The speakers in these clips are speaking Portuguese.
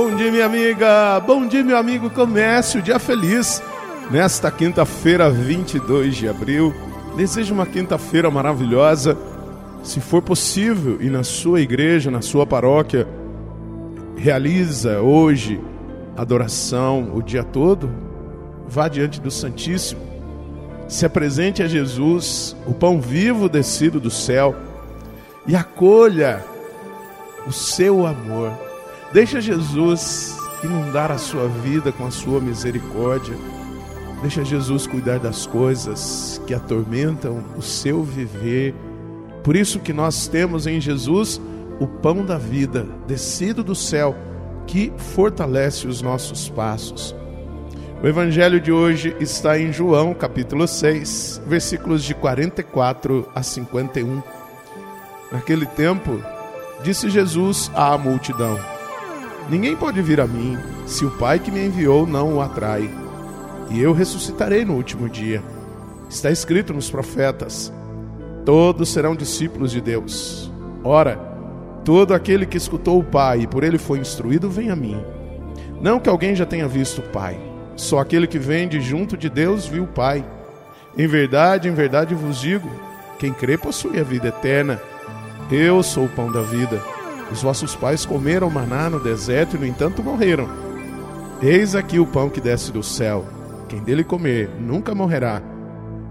Bom dia, minha amiga. Bom dia, meu amigo. Comece o dia feliz. Nesta quinta-feira, 22 de abril. Desejo uma quinta-feira maravilhosa. Se for possível, e na sua igreja, na sua paróquia, realiza hoje adoração o dia todo. Vá diante do Santíssimo. Se apresente a Jesus, o pão vivo descido do céu, e acolha o seu amor. Deixa Jesus inundar a sua vida com a sua misericórdia. Deixa Jesus cuidar das coisas que atormentam o seu viver. Por isso que nós temos em Jesus o pão da vida descido do céu que fortalece os nossos passos. O evangelho de hoje está em João, capítulo 6, versículos de 44 a 51. Naquele tempo, Disse Jesus à multidão: Ninguém pode vir a mim se o Pai que me enviou não o atrai. E eu ressuscitarei no último dia. Está escrito nos profetas: Todos serão discípulos de Deus. Ora, todo aquele que escutou o Pai e por ele foi instruído, vem a mim. Não que alguém já tenha visto o Pai, só aquele que vem de junto de Deus viu o Pai. Em verdade, em verdade vos digo: quem crê possui a vida eterna. Eu sou o pão da vida. Os vossos pais comeram maná no deserto e, no entanto, morreram. Eis aqui o pão que desce do céu. Quem dele comer nunca morrerá.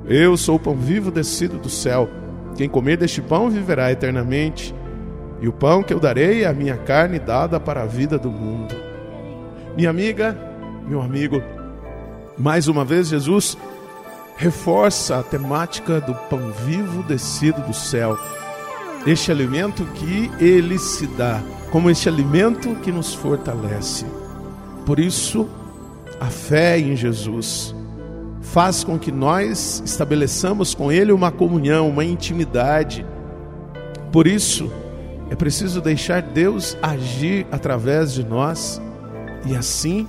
Eu sou o pão vivo descido do céu. Quem comer deste pão viverá eternamente. E o pão que eu darei é a minha carne dada para a vida do mundo. Minha amiga, meu amigo, mais uma vez Jesus reforça a temática do pão vivo descido do céu este alimento que ele se dá, como este alimento que nos fortalece. Por isso, a fé em Jesus faz com que nós estabeleçamos com ele uma comunhão, uma intimidade. Por isso, é preciso deixar Deus agir através de nós e assim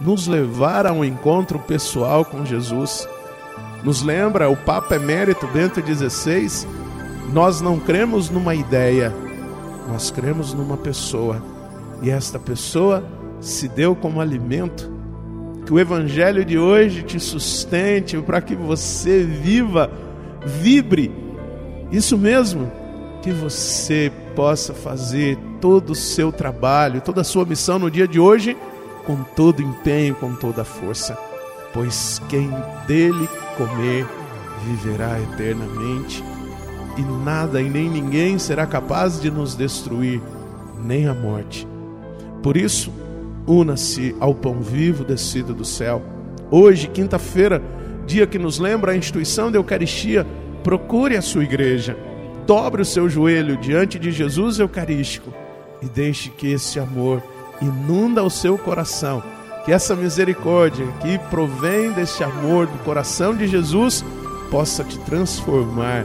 nos levar a um encontro pessoal com Jesus. Nos lembra o Papa Emérito Bento XVI nós não cremos numa ideia, nós cremos numa pessoa. E esta pessoa se deu como alimento. Que o evangelho de hoje te sustente para que você viva, vibre. Isso mesmo, que você possa fazer todo o seu trabalho, toda a sua missão no dia de hoje com todo empenho, com toda a força. Pois quem dele comer viverá eternamente e nada e nem ninguém será capaz de nos destruir, nem a morte. Por isso, una-se ao pão vivo descido do céu. Hoje, quinta-feira, dia que nos lembra a instituição da Eucaristia, procure a sua igreja, dobre o seu joelho diante de Jesus Eucarístico e deixe que esse amor inunda o seu coração, que essa misericórdia que provém desse amor do coração de Jesus possa te transformar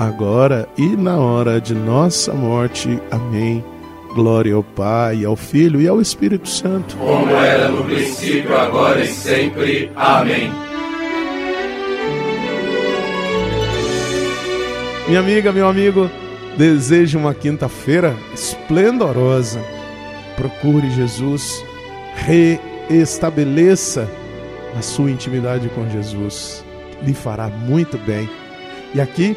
agora e na hora de nossa morte. Amém. Glória ao Pai, ao Filho e ao Espírito Santo. Como era no princípio, agora e sempre. Amém. Minha amiga, meu amigo, desejo uma quinta-feira esplendorosa. Procure Jesus, reestabeleça a sua intimidade com Jesus. Lhe fará muito bem. E aqui